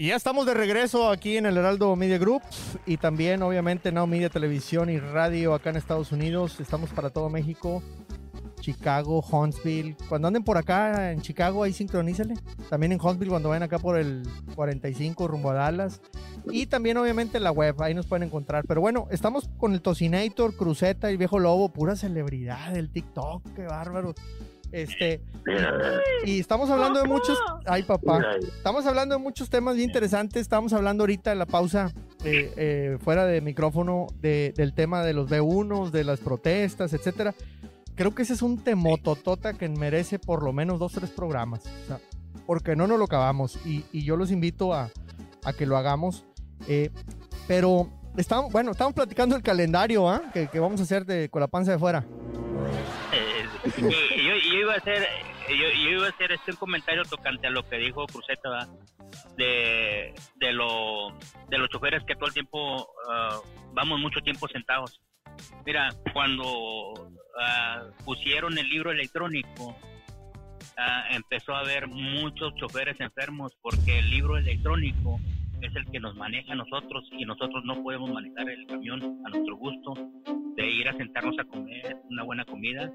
Y ya estamos de regreso aquí en el Heraldo Media Group y también obviamente Now Media Televisión y Radio acá en Estados Unidos. Estamos para todo México, Chicago, Huntsville. Cuando anden por acá en Chicago, ahí sincronízale. También en Huntsville cuando vayan acá por el 45 rumbo a Dallas. Y también obviamente la web, ahí nos pueden encontrar. Pero bueno, estamos con el Tocinator, Cruceta y Viejo Lobo, pura celebridad del TikTok, qué bárbaro. Este, y estamos hablando de muchos, ay papá, estamos hablando de muchos temas bien interesantes. Estamos hablando ahorita en la pausa, eh, eh, fuera de micrófono, de, del tema de los B1, de las protestas, etcétera. Creo que ese es un temototota que merece por lo menos dos, tres programas. O sea, porque no nos lo acabamos. Y, y yo los invito a, a que lo hagamos. Eh, pero estamos, bueno, estamos platicando el calendario ¿ah? que, que, vamos a hacer de, con la panza de fuera. Yo, yo, iba a hacer yo, iba a hacer este comentario tocante a lo que dijo Cruzeta de, de, lo, de los choferes que todo el tiempo uh, vamos mucho tiempo sentados. Mira, cuando uh, pusieron el libro electrónico, uh, empezó a haber muchos choferes enfermos porque el libro electrónico es el que nos maneja a nosotros y nosotros no podemos manejar el camión a nuestro gusto, de ir a sentarnos a comer una buena comida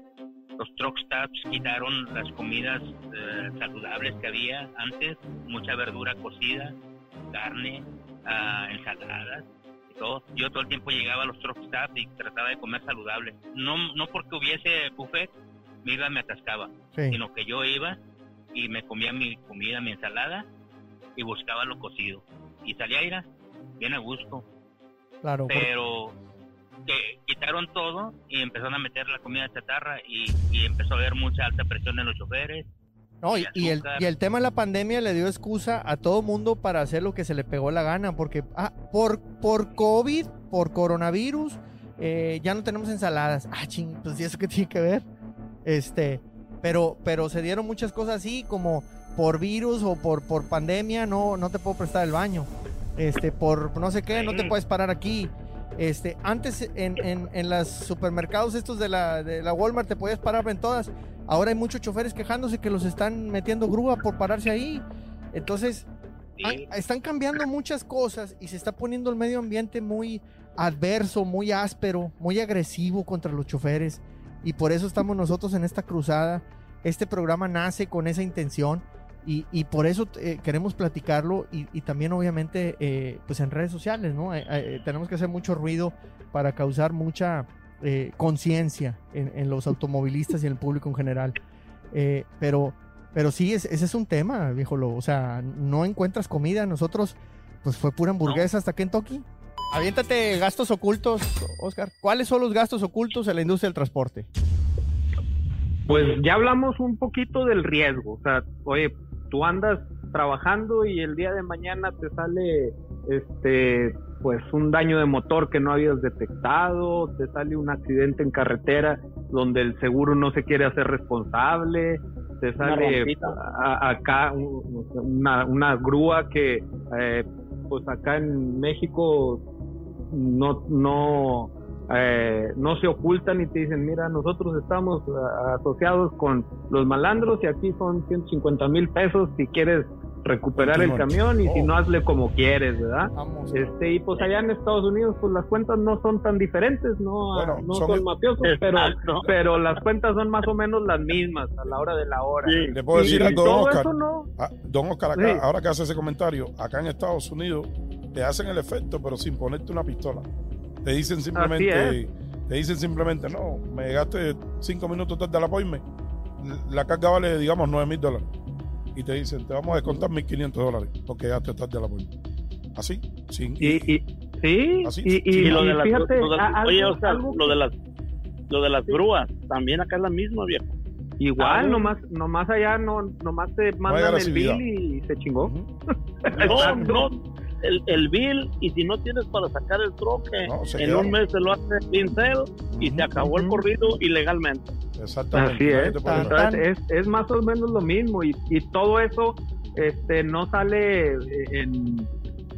los truck stops quitaron las comidas eh, saludables que había antes, mucha verdura cocida, carne, uh, ensaladas y todo. Yo todo el tiempo llegaba a los truck stops y trataba de comer saludable. No, no porque hubiese buffet, me iba, me atascaba, sino que yo iba y me comía mi comida, mi ensalada y buscaba lo cocido. Y salía a ir bien a gusto. Claro. Pero que quitaron todo y empezaron a meter la comida chatarra y, y empezó a haber mucha alta presión en los choferes. No, y, y, el, y, el, tema de la pandemia le dio excusa a todo mundo para hacer lo que se le pegó la gana, porque ah, por, por COVID, por coronavirus, eh, ya no tenemos ensaladas. Ah, ching, pues ¿y eso qué tiene que ver? Este, pero, pero se dieron muchas cosas así, como por virus o por, por pandemia, no, no te puedo prestar el baño. Este, por no sé qué, no te puedes parar aquí. Este, antes en, en, en los supermercados estos de la, de la Walmart te podías parar en todas. Ahora hay muchos choferes quejándose que los están metiendo grúa por pararse ahí. Entonces, sí. están cambiando muchas cosas y se está poniendo el medio ambiente muy adverso, muy áspero, muy agresivo contra los choferes. Y por eso estamos nosotros en esta cruzada. Este programa nace con esa intención y, y por eso eh, queremos platicarlo y, y también obviamente eh, pues en redes sociales, ¿no? Eh, eh tenemos que hacer mucho ruido para causar mucha conciencia en, los automovilistas y en el público en general. pero, pero sí, es, ese es un tema, viejo. O sea, no encuentras comida. Nosotros, pues fue pura hamburguesa hasta Kentucky. Aviéntate gastos ocultos, Oscar. ¿Cuáles son los gastos ocultos en la industria del transporte? Pues ya hablamos un poquito del riesgo. O sea, oye, tú andas trabajando y el día de mañana te sale este pues un daño de motor que no habías detectado, te sale un accidente en carretera donde el seguro no se quiere hacer responsable, te sale a, acá una, una, grúa que eh, pues acá en México no no eh, no se ocultan y te dicen, mira, nosotros estamos uh, asociados con los malandros y aquí son 150 mil pesos si quieres recuperar el camión y oh. si no hazle como quieres, ¿verdad? Vamos. Este y pues allá en Estados Unidos pues las cuentas no son tan diferentes, no, bueno, no son, son mafiosos, pero pero las cuentas son más o menos las mismas a la hora de la hora. Sí, le puedo decir y, a don Oscar, no... ah, don Oscar acá, sí. ahora que hace ese comentario, acá en Estados Unidos te hacen el efecto pero sin ponerte una pistola. Te dicen simplemente, te dicen simplemente, no, me llegaste cinco minutos tarde al appointment, la carga vale, digamos, nueve mil dólares. Y te dicen, te vamos a descontar mil quinientos dólares porque llegaste tarde al appointment. Así, sin. Y, y, sí, así, y, y, lo de las, fíjate, lo de, a, oye, o sea, lo de las, lo de las grúas, también acá es la misma, viejo. Igual, ah, nomás, nomás allá no, nomás te mandan el bill y se chingó. Uh -huh. no, no, el, el, bill y si no tienes para sacar el troque, no, en un mes se lo hace pincel uh -huh. y se acabó el corrido ilegalmente. Exactamente. Así es. Es, es, más o menos lo mismo y, y todo eso este no sale en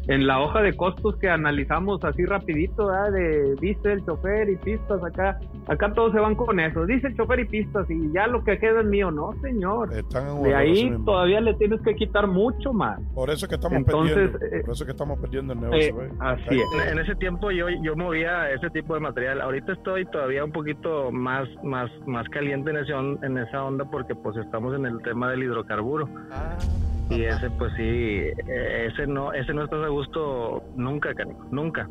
en la hoja de costos que analizamos así rapidito, de dice el chofer y pistas acá, acá todos se van con eso, dice el chofer y pistas y ya lo que queda es mío, no señor. de ahí todavía le tienes que quitar mucho más. Por eso que estamos perdiendo, eh, por eso que estamos perdiendo el negocio. Eh, así es. En ese tiempo yo, yo movía ese tipo de material. Ahorita estoy todavía un poquito más, más, más caliente en, ese, en esa onda porque pues estamos en el tema del hidrocarburo. Ah. Y ese, pues sí, eh, ese no, ese no estás a gusto nunca, nunca.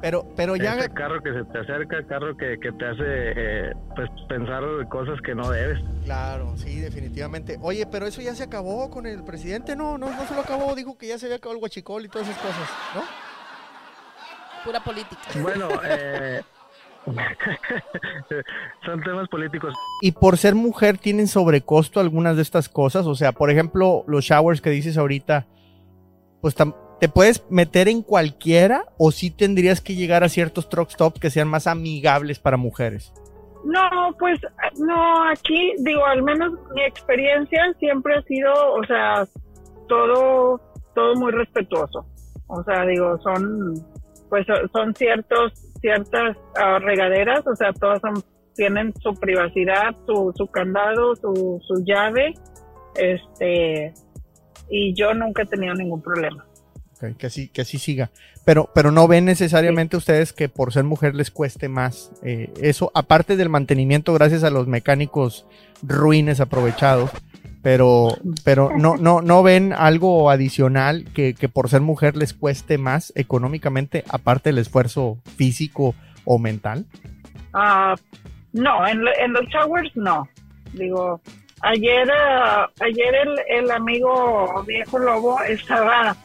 Pero, pero ya. Ese carro que se te acerca, carro que, que te hace eh, pues pensar cosas que no debes. Claro, sí, definitivamente. Oye, pero eso ya se acabó con el presidente, no, no, no se lo acabó, dijo que ya se había acabado el guachicol y todas esas cosas, ¿no? Pura política. Bueno, eh. Son temas políticos. Y por ser mujer, ¿tienen sobrecosto algunas de estas cosas? O sea, por ejemplo, los showers que dices ahorita, pues te puedes meter en cualquiera o sí tendrías que llegar a ciertos truck stops que sean más amigables para mujeres. No, pues no, aquí digo, al menos mi experiencia siempre ha sido, o sea, todo, todo muy respetuoso. O sea, digo, son, pues son ciertos ciertas ah, regaderas, o sea, todas son, tienen su privacidad, su, su candado, su, su llave, este, y yo nunca he tenido ningún problema. que así, que así siga. Pero, pero no ven necesariamente ustedes que por ser mujer les cueste más eh, eso, aparte del mantenimiento gracias a los mecánicos ruines aprovechados, pero, pero no, no, no ven algo adicional que, que, por ser mujer les cueste más económicamente, aparte del esfuerzo físico o mental. Ah, no, en, en, los showers no. Digo, ayer, ah, ayer el, el, amigo viejo lobo estaba,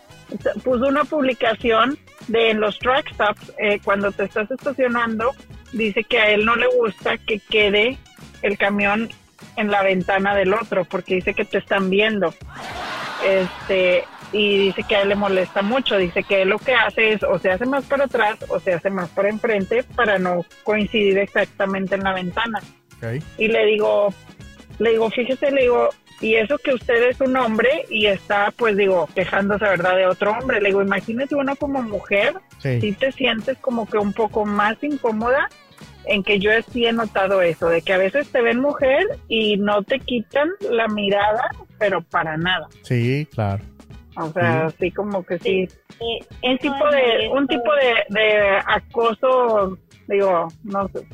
puso una publicación de en los track stops, eh, cuando te estás estacionando, dice que a él no le gusta que quede el camión en la ventana del otro porque dice que te están viendo. Este, y dice que a él le molesta mucho, dice que él lo que hace es o se hace más para atrás o se hace más para enfrente para no coincidir exactamente en la ventana. Y le digo, le digo, fíjese, le digo, y eso que usted es un hombre y está, pues digo, quejándose, ¿verdad?, de otro hombre. Le digo, imagínese uno como mujer, si te sientes como que un poco más incómoda en que yo sí he notado eso, de que a veces te ven mujer y no te quitan la mirada, pero para nada. Sí, claro. O sea, así como que sí. un tipo de, un tipo de, de acoso, digo, no sé,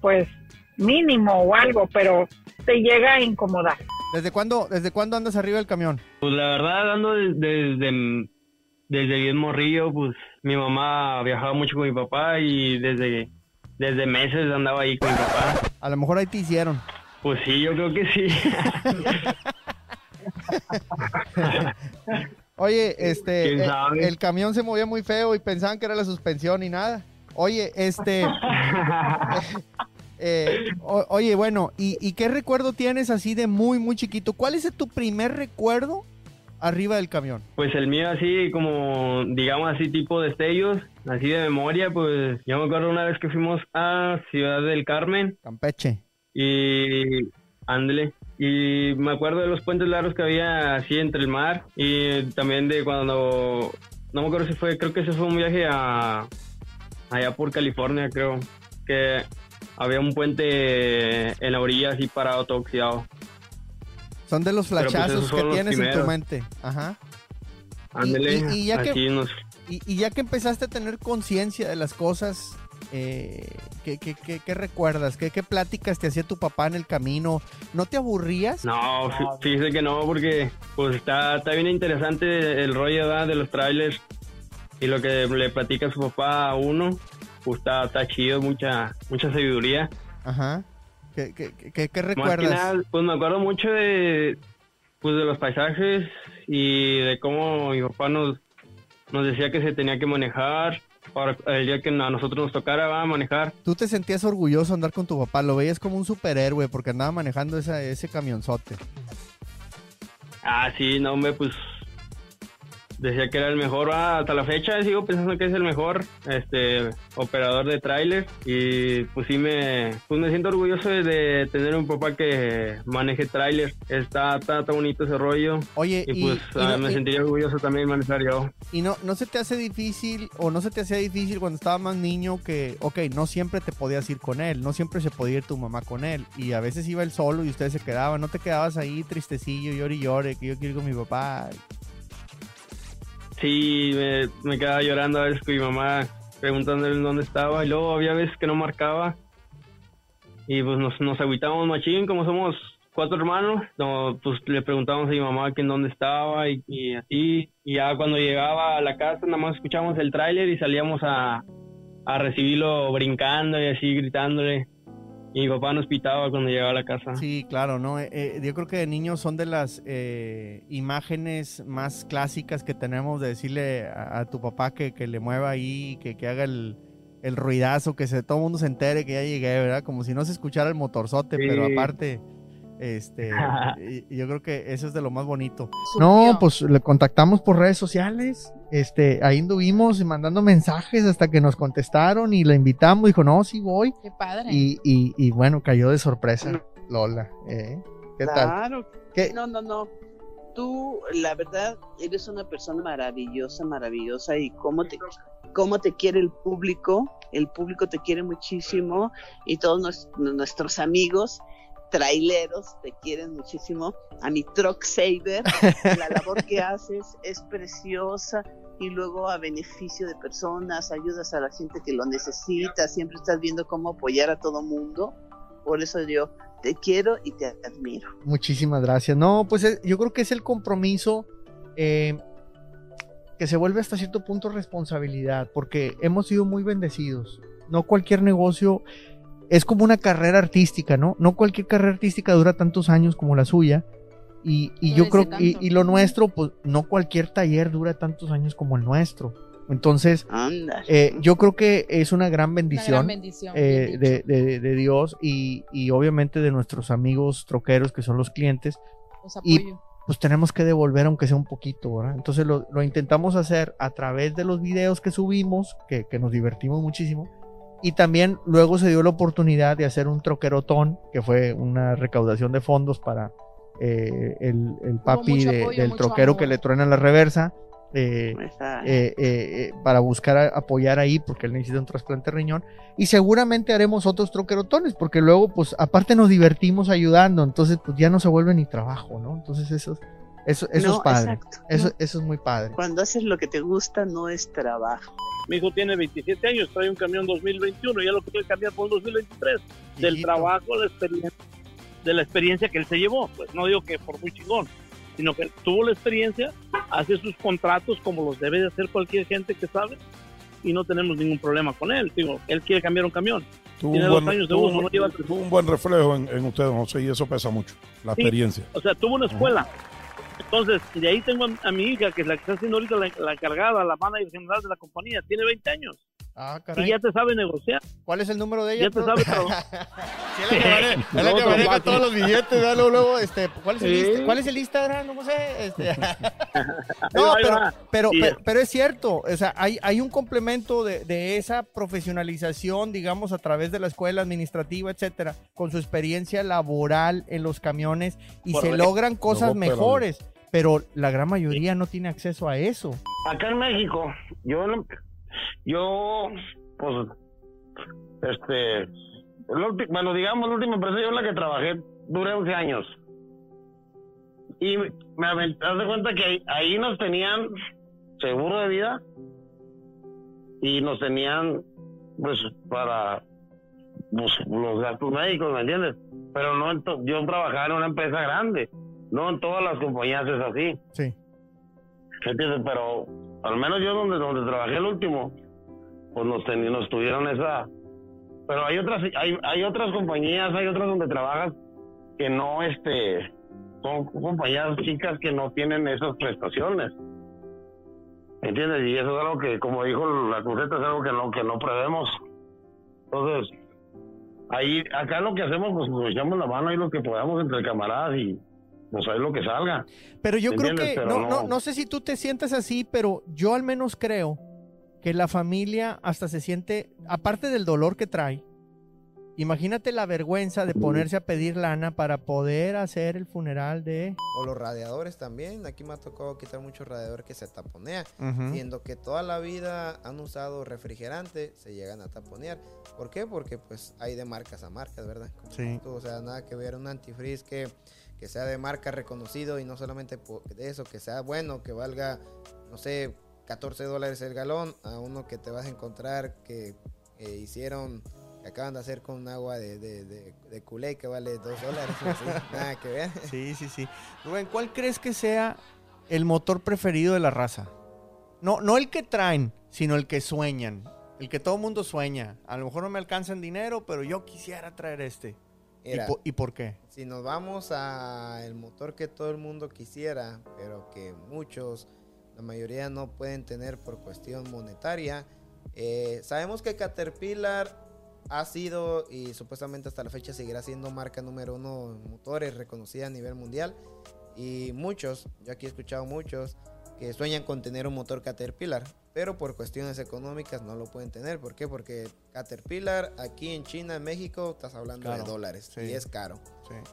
pues mínimo o algo, pero te llega a incomodar. ¿Desde cuándo, desde cuándo andas arriba del camión? Pues la verdad ando desde, desde, desde bien morrillo, pues mi mamá viajaba mucho con mi papá y desde desde meses andaba ahí con mi papá. A lo mejor ahí te hicieron. Pues sí, yo creo que sí. Oye, este, eh, el, camión se movía muy feo y pensaban que era la suspensión y nada. Oye, este, eh, oye, bueno, ¿y, ¿y, qué recuerdo tienes así de muy, muy chiquito? ¿Cuál es tu primer recuerdo arriba del camión? Pues el mío así como, digamos así tipo destellos, así de memoria, pues yo me acuerdo una vez que fuimos a Ciudad del Carmen. Campeche. Y ándele. Y me acuerdo de los puentes largos que había así entre el mar y también de cuando, no me acuerdo si fue, creo que ese fue un viaje a, allá por California, creo, que había un puente en la orilla así parado todo oxidado. Son de los pues, flachazos que tienes en tu mente. Ajá. y, ya que, y, ya que empezaste a tener conciencia de las cosas, eh, ¿qué, qué, qué, recuerdas? ¿Qué, ¿Qué pláticas te hacía tu papá en el camino? ¿No te aburrías? No, fíjese que no, porque pues está, está bien interesante el rollo de los trailers y lo que le platica su papá a uno, pues está, está chido, mucha, mucha sabiduría. Ajá. ¿Qué, qué, qué, recuerdas? pues me acuerdo mucho de, pues de los paisajes y de cómo mi papá nos, nos decía que se tenía que manejar para el día que a nosotros nos tocara va a manejar. ¿Tú te sentías orgulloso andar con tu papá? Lo veías como un superhéroe porque andaba manejando ese camionzote. Ah, sí, no, hombre, pues decía que era el mejor, ah, hasta la fecha sigo pensando que es el mejor este operador de tráiler y pues sí me pues me siento orgulloso de, tener un papá que maneje tráiler. Está, está, bonito ese rollo. Oye, y pues ah, me sentiría orgulloso también manejar yo. Y no no se te hace difícil o no se te hacía difícil cuando estabas más niño que ok, no siempre te podías ir con él, no siempre se podía ir tu mamá con él y a veces iba él solo y ustedes se quedaban, no te quedabas ahí tristecillo, llore y llore, que yo quiero ir con mi papá. Sí, me, quedaba llorando a veces con mi mamá preguntándole dónde estaba y luego había veces que no marcaba. Y pues nos, nos agüitábamos machín como somos cuatro hermanos, no, pues le preguntábamos a mi mamá que en dónde estaba y, y, así. Y ya cuando llegaba a la casa nada más escuchábamos el tráiler y salíamos a, a recibirlo brincando y así gritándole y mi papá nos pitaba cuando llegaba a la casa. Sí, claro, ¿no? Eh, eh, yo creo que de niños son de las eh, imágenes más clásicas que tenemos de decirle a, tu papá que, le mueva ahí, que, que haga el, ruidazo, que se, todo el mundo se entere que ya llegué, ¿verdad? Como si no se escuchara el motorzote, pero aparte este, yo creo que eso es de lo más bonito. No, pues le contactamos por redes sociales. Este, ahí anduvimos mandando mensajes hasta que nos contestaron y la invitamos. Dijo, no, sí voy. Qué padre. Y, y, bueno, cayó de sorpresa, Lola. ¿eh? ¿Qué tal? No, no, no. Tú, la verdad, eres una persona maravillosa, maravillosa. Y cómo te, cómo te quiere el público. El público te quiere muchísimo. Y todos nuestros amigos traileros te quieren muchísimo, a mi truck saver, la labor que haces es preciosa y luego a beneficio de personas, ayudas a la gente que lo necesita, siempre estás viendo cómo apoyar a todo mundo, por eso yo te quiero y te admiro. Muchísimas gracias. No, pues eh, yo creo que es el compromiso eh, que se vuelve hasta cierto punto responsabilidad, porque hemos sido muy bendecidos. No cualquier negocio es como una carrera artística, ¿no? No cualquier carrera artística dura tantos años como la suya. Y, yo creo que, y, lo nuestro, pues no cualquier taller dura tantos años como el nuestro. Entonces, eh, yo creo que es una gran bendición, eh, de, Dios y, obviamente de nuestros amigos troqueros que son los clientes. y pues tenemos que devolver aunque sea un poquito, ¿verdad? Entonces lo, intentamos hacer a través de los videos que subimos, que, que nos divertimos muchísimo y también luego se dio la oportunidad de hacer un troquerotón, que fue una recaudación de fondos para eh, el, papi del troquero que le truena la reversa. Eh, eh, para buscar apoyar ahí porque él necesita un trasplante de riñón. Y seguramente haremos otros troquerotones porque luego pues aparte nos divertimos ayudando entonces pues ya no se vuelve ni trabajo no entonces eso eso, eso es padre. eso, eso es muy padre. Cuando haces lo que te gusta no es trabajo mi hijo tiene 27 años, trae un camión 2021, ya lo quiere cambiar por un 2023. Del trabajo, la experiencia, de la experiencia que él se llevó. Pues no digo que por muy chingón, sino que tuvo la experiencia, hace sus contratos como los debe de hacer cualquier gente que sabe y no tenemos ningún problema con él. Digo, él quiere cambiar un camión. Tiene dos años de uso, no lleva... Tuvo un buen reflejo en, en usted, José, y eso pesa mucho, la experiencia. O sea, tuvo una escuela. Entonces, de ahí tengo a, mi hija, que es la que está haciendo ahorita la, la encargada, la manager general de la compañía. Tiene 20 años. Ah, y ya te sabe negociar. ¿Cuál es el número de ella? Ya te sabe sí, es la que maneja, todos los billetes. Luego, luego, este, ¿cuál, es el ¿Cuál es el Instagram? No sé. Este. no, pero, pero, pero, es cierto. O sea, hay, hay un complemento de, de, esa profesionalización, digamos, a través de la escuela administrativa, etcétera, con su experiencia laboral en los camiones y se logran cosas mejores. Pero la gran mayoría no tiene acceso a eso. Acá en México, yo yo, pues, este, bueno, digamos, la última empresa yo en la que trabajé duré 11 años. Y me aventé de cuenta que ahí, nos tenían seguro de vida y nos tenían, pues, para pues, los gastos médicos, ¿me entiendes? Pero no, yo trabajaba en una empresa grande, no en todas las compañías es así. Sí. ¿Entiendes? Pero al menos yo donde, donde trabajé el último, pues nos, nos tuvieron esa... Pero hay otras, hay, hay otras compañías, hay otras donde trabajas que no, este, son compañías chicas que no tienen esas prestaciones. ¿Entiendes? Y eso es algo que, como dijo la cruceta, es algo que no, que no prevemos. Entonces, ahí, acá lo que hacemos, pues nos echamos la mano y lo que podamos entre camaradas y pues es lo que salga. Pero yo creo que, no, no, no sé si tú te sientes así, pero yo al menos creo que la familia hasta se siente, aparte del dolor que trae, Imagínate la vergüenza de ponerse a pedir lana para poder hacer el funeral de... O los radiadores también. Aquí me ha tocado quitar muchos radiadores que se taponean. Siendo que toda la vida han usado refrigerante, se llegan a taponear. ¿Por qué? Porque pues hay de marcas a marcas, ¿verdad? sí. o sea, nada que ver un antifreeze que, que sea de marca reconocido y no solamente de eso, que sea bueno, que valga, no sé, 14 dólares el galón, a uno que te vas a encontrar que eh, hicieron acaban de hacer con agua de, de, de, culé que vale dos dólares. nada que ver. Sí, sí, sí. Rubén, ¿cuál crees que sea el motor preferido de la raza? No, no el que traen, sino el que sueñan. El que todo mundo sueña. A lo mejor no me alcanza en dinero, pero yo quisiera traer este. ¿Y, por qué? Si nos vamos a el motor que todo el mundo quisiera, pero que muchos, la mayoría no pueden tener por cuestión monetaria, eh, sabemos que Caterpillar ha sido y supuestamente hasta la fecha seguirá siendo marca número uno en motores reconocida a nivel mundial. Y muchos, yo aquí he escuchado muchos, que sueñan con tener un motor Caterpillar, pero por cuestiones económicas no lo pueden tener. ¿Por qué? Porque Caterpillar aquí en China, en México, estás hablando de dólares y es caro.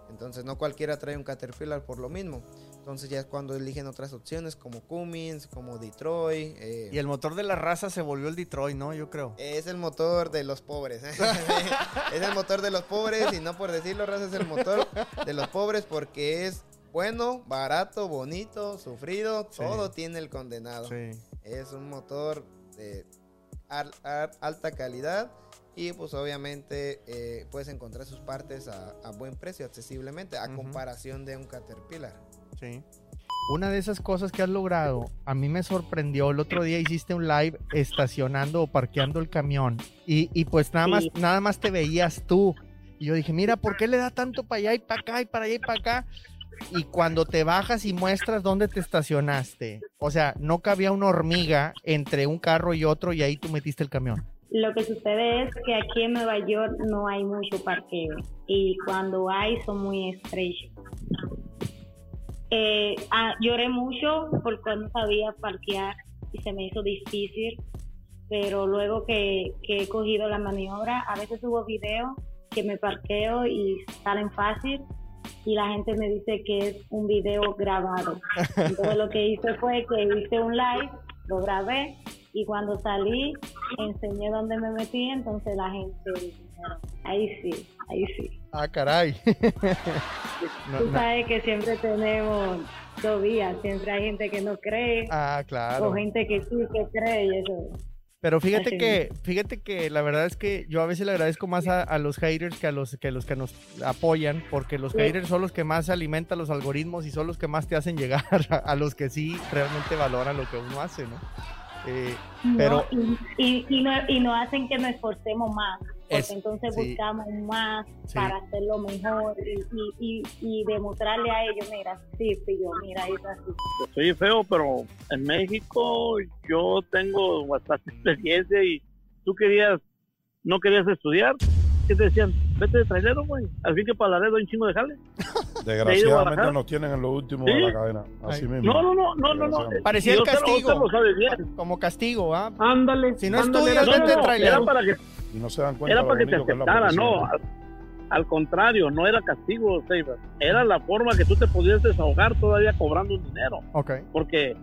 Entonces no cualquiera trae un Caterpillar por lo mismo. Entonces ya es cuando eligen otras opciones como Cummins, como Detroit. Eh, y el motor de la raza se volvió el Detroit, ¿no? Yo creo. Es el motor de los pobres. es el motor de los pobres y no por decirlo, raza, es el motor de los pobres porque es bueno, barato, bonito, sufrido, todo tiene el condenado. Es un motor de alta calidad y pues obviamente eh, puedes encontrar sus partes a, buen precio, accesiblemente, a comparación de un Caterpillar. Sí. Una de esas cosas que has logrado, a mí me sorprendió. El otro día hiciste un live estacionando o parqueando el camión y, y pues nada más, nada más te veías tú. Y yo dije, mira, ¿por qué le da tanto para allá y para acá y para allá y para acá? Y cuando te bajas y muestras dónde te estacionaste, o sea, no cabía una hormiga entre un carro y otro y ahí tú metiste el camión. Lo que sucede es que aquí en Nueva York no hay mucho parqueo y cuando hay son muy estrechos. Eh, ah, lloré mucho porque no sabía parquear y se me hizo difícil, pero luego que, he cogido la maniobra, a veces subo videos que me parqueo y salen fácil y la gente me dice que es un video grabado. Entonces lo que hice fue que hice un live, lo grabé y cuando salí enseñé dónde me metí, entonces la gente, ahí sí, ahí sí. Ah, caray. Tú sabes que siempre tenemos dos vías, siempre hay gente que no cree. Ah, claro. O gente que sí, que cree y eso. Pero fíjate que, fíjate que la verdad es que yo a veces le agradezco más a, los haters que a los que los que nos apoyan, porque los haters son los que más alimentan los algoritmos y son los que más te hacen llegar a los que sí realmente valoran lo que uno hace, ¿no? Eh, pero... y, y, no, y no hacen que nos esforcemos más, porque entonces buscamos más para hacerlo mejor y, y, demostrarle a ellos, mira, sí, sí, yo, mira, es así. soy feo, pero en México yo tengo bastante experiencia y tú querías, no querías estudiar, ¿qué te decían? Vete de trailero, güey. Al fin que para la hay un chingo de jale. Desgraciadamente nos tienen en lo último de la cadena. Así mismo. No, no, no, no, no. no. Parecía el castigo. Como castigo, ¿ah? Ándale. Si no estudias, vete trailero. Era para que, y no se dan cuenta era para que te aceptara, no. Al, contrario, no era castigo, Saber. Era la forma que tú te podías desahogar todavía cobrando un dinero. Ok. Porque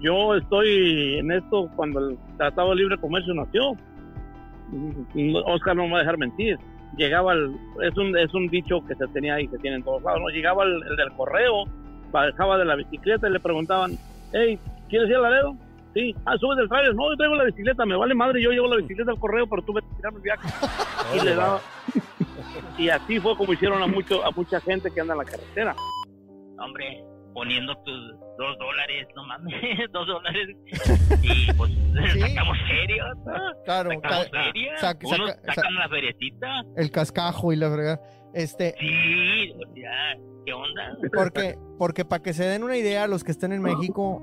yo estoy en esto cuando el Tratado de Libre Comercio nació Oscar no me va a dejar mentir. Llegaba el, es un, es un dicho que se tenía ahí, que tiene en todos lados, ¿no? Llegaba el, del correo, bajaba de la bicicleta y le preguntaban, hey, ¿quieres ir al Laredo? Sí, ah, subes del trailer, no, yo traigo la bicicleta, me vale madre, yo llevo la bicicleta al correo, pero tú a tirar el viaje. y le daba, y así fue como hicieron a mucho, a mucha gente que anda en la carretera. Hombre, poniendo tus dos dólares, no mames, dos dólares. Y pues ¿Sí? sacamos serios. Claro, sacamos serios. sacan la ferecita. El cascajo y la verdad. Este. Sí, o sea, ¿qué onda? Porque, porque para que se den una idea, los que estén en México,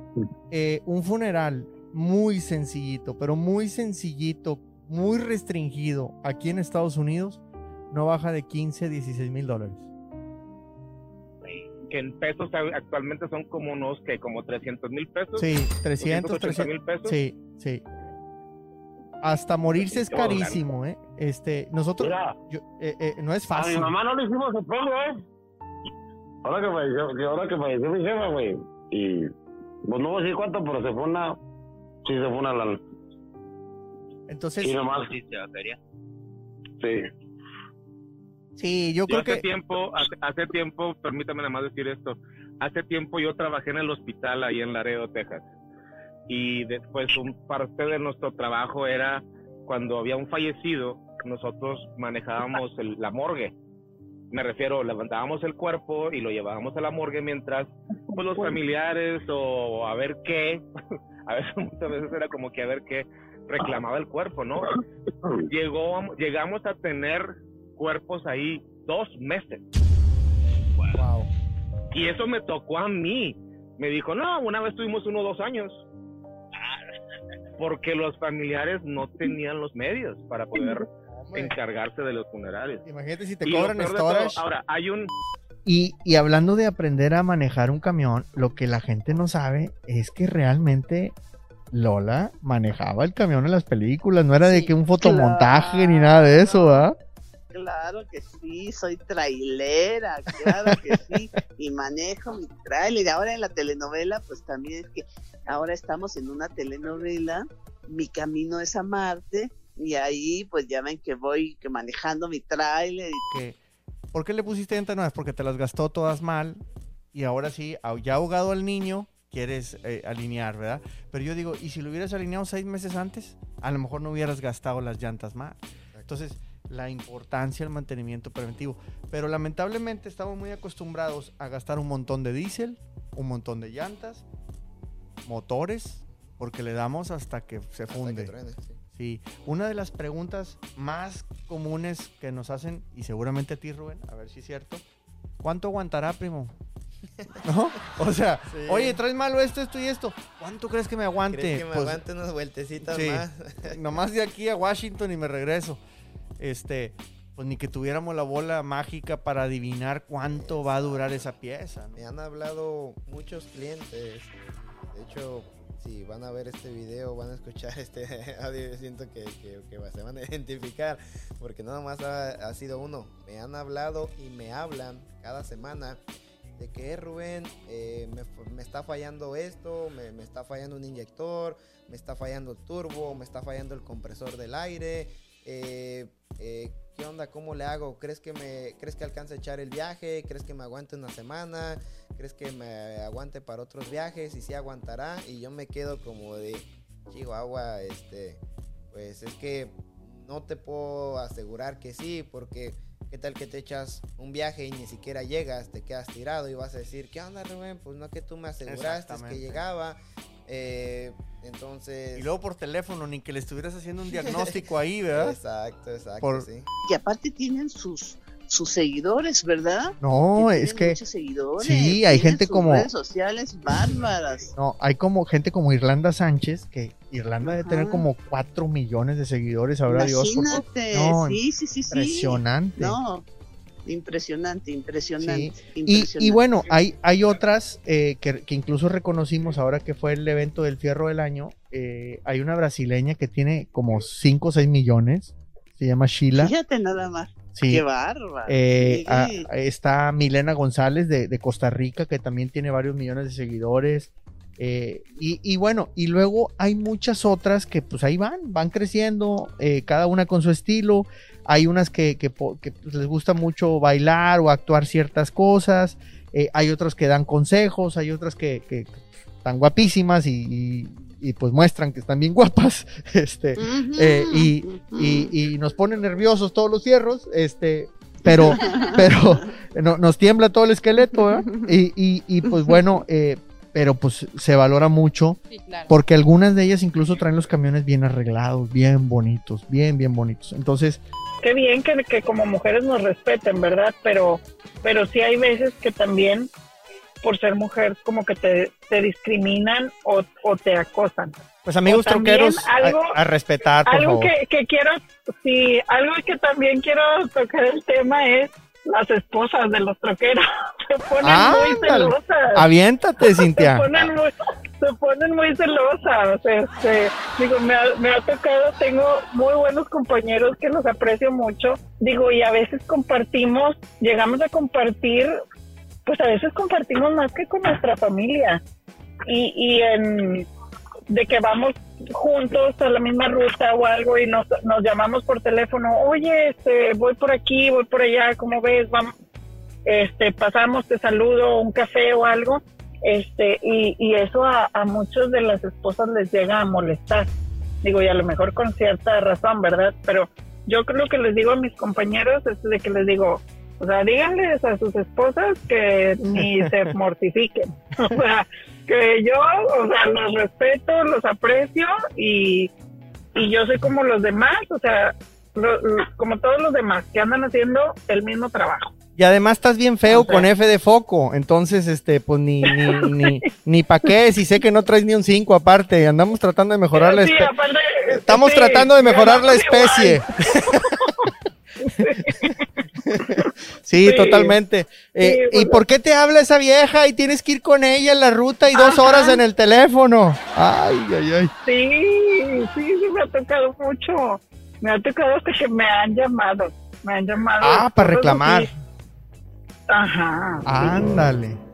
eh, un funeral muy sencillito, pero muy sencillito, muy restringido aquí en Estados Unidos, no baja de 15, 16 mil dólares. Que en pesos actualmente son como unos que como 300 mil pesos. Sí, 300, 300 mil pesos. Sí, sí. Hasta morirse es carísimo, ¿eh? Este, nosotros, yo, eh, eh, no es fácil. A mi mamá no le hicimos el pueblo, ¿eh? Ahora que falleció, ahora que falleció mi jefa, güey. Y, pues no voy a decir cuánto, pero se fue una, sí se fue una lana. Entonces. Y nomás. Sí. Sí, yo creo hace que. Tiempo, hace, tiempo, permítame nada más decir esto. Hace tiempo yo trabajé en el hospital ahí en Laredo, Texas. Y después, un parte de nuestro trabajo era cuando había un fallecido, nosotros manejábamos la morgue. Me refiero, levantábamos el cuerpo y lo llevábamos a la morgue mientras pues, los familiares o a ver qué, a veces muchas veces era como que a ver qué reclamaba el cuerpo, ¿no? Llegó, llegamos a tener cuerpos ahí dos meses. Wow. Y eso me tocó a mí. Me dijo, no, una vez tuvimos uno o dos años. Porque los familiares no tenían los medios para poder encargarse de los funerales. Imagínate si te cobran storage. ahora, hay un... Y, y hablando de aprender a manejar un camión, lo que la gente no sabe es que realmente Lola manejaba el camión en las películas, no era de que un fotomontaje ni nada de eso, ¿ah? Claro que sí, soy trailera, claro que sí, y manejo mi trailer. Y ahora en la telenovela, pues también es que ahora estamos en una telenovela, Mi Camino es a Marte, y ahí pues ya ven que voy que manejando mi trailer. Y... ¿Por qué le pusiste ventanas? Porque te las gastó todas mal, y ahora sí, ya ahogado al niño, quieres eh, alinear, ¿verdad? Pero yo digo, ¿y si lo hubieras alineado seis meses antes? A lo mejor no hubieras gastado las llantas mal. Entonces, la importancia del mantenimiento preventivo. Pero lamentablemente estamos muy acostumbrados a gastar un montón de diésel, un montón de llantas, motores, porque le damos hasta que se funde. sí. una de las preguntas más comunes que nos hacen, y seguramente a ti, Rubén, a ver si es cierto, ¿cuánto aguantará, primo? ¿No? O sea, oye, traes malo esto, esto y esto. ¿Cuánto crees que me aguante? ¿Crees que me pues, aguante unas vueltecitas más? nomás de aquí a Washington y me regreso. Este, pues ni que tuviéramos la bola mágica para adivinar cuánto va a durar esa pieza. Me han hablado muchos clientes. De hecho, si van a ver este video, van a escuchar este audio, siento que, se van a identificar, porque nada más ha, sido uno. Me han hablado y me hablan cada semana de que eh, Rubén, eh, me, está fallando esto, me, me, está fallando un inyector, me está fallando el turbo, me está fallando el compresor del aire. Eh, eh, ¿qué onda? ¿Cómo le hago? ¿Crees que me crees que alcance a echar el viaje? ¿Crees que me aguante una semana? ¿Crees que me aguante para otros viajes? Y si aguantará. Y yo me quedo como de Chihuahua, este, pues es que no te puedo asegurar que sí, porque qué tal que te echas un viaje y ni siquiera llegas, te quedas tirado y vas a decir, ¿qué onda, Rubén? Pues no que tú me aseguraste que llegaba. Eh, entonces. Y luego por teléfono, ni que le estuvieras haciendo un diagnóstico ahí, ¿verdad? Exacto, exacto, sí. Y aparte tienen sus sus seguidores, ¿verdad? No, es que muchos seguidores, sí, hay gente como redes sociales bárbaras. No, hay como gente como Irlanda Sánchez que Irlanda debe tener como 4 millones de seguidores, ahora Dios. Imagínate, sí, sí, sí, impresionante. No, Impresionante, impresionante. Y, bueno, hay, hay otras eh, que, incluso reconocimos ahora que fue el evento del fierro del año. Eh, hay una brasileña que tiene como 5 o 6 millones. Se llama Sheila. Fíjate nada más. Qué bárbaro. Eh, está Milena González de, de, Costa Rica, que también tiene varios millones de seguidores. Y, y, bueno, y luego hay muchas otras que pues ahí van, van creciendo, cada una con su estilo. Hay unas que, pues, les gusta mucho bailar o actuar ciertas cosas. Eh, hay otras que dan consejos, hay otras que, están guapísimas y, pues muestran que están bien guapas. Este, eh, y, nos ponen nerviosos todos los cierros. Este, pero, pero nos tiembla todo el esqueleto. Y, pues bueno, eh, pero pues se valora mucho porque algunas de ellas incluso traen los camiones bien arreglados, bien bonitos, bien, bien bonitos. Entonces, qué bien que, que como mujeres nos respeten, ¿verdad? Pero, pero sí hay veces que también por ser mujer como que te, te discriminan o, o, te acosan. Pues amigos troqueros, a, respetar, por algo Que, que quiero, sí, algo que también quiero tocar el tema es las esposas de los troqueros se ponen muy celosas. Aviéntate, Cintia. se, ponen muy, se ponen muy celosas. Este, digo, me ha, me ha tocado, tengo muy buenos compañeros que los aprecio mucho. Digo, y a veces compartimos, llegamos a compartir, pues a veces compartimos más que con nuestra familia. Y, y en de que vamos juntos a la misma ruta o algo y nos, nos llamamos por teléfono, oye, este, voy por aquí, voy por allá, ¿cómo ves? Vamos, este, pasamos, te saludo, un café o algo, este, y, y eso a, a muchos de las esposas les llega a molestar. Digo, y a lo mejor con cierta razón, ¿verdad? Pero yo creo que les digo a mis compañeros es de que les digo, o sea, díganles a sus esposas que ni se mortifiquen. O sea, que yo, o sea, los respeto, los aprecio y, y yo soy como los demás, o sea, como todos los demás que andan haciendo el mismo trabajo. Y además estás bien feo con F de foco, entonces, este, pues ni, ni, ni, ni pa' qué, si sé que no traes ni un 5 aparte, andamos tratando de mejorar la especie. Estamos tratando de mejorar la especie. Sí, totalmente. Eh, ¿Y por qué te habla esa vieja y tienes que ir con ella en la ruta y dos horas en el teléfono? Ay, ay, ay. Sí, sí, sí, me ha tocado mucho. Me ha tocado que me han llamado. Me han llamado. Ah, para reclamar. Ajá. Ándale.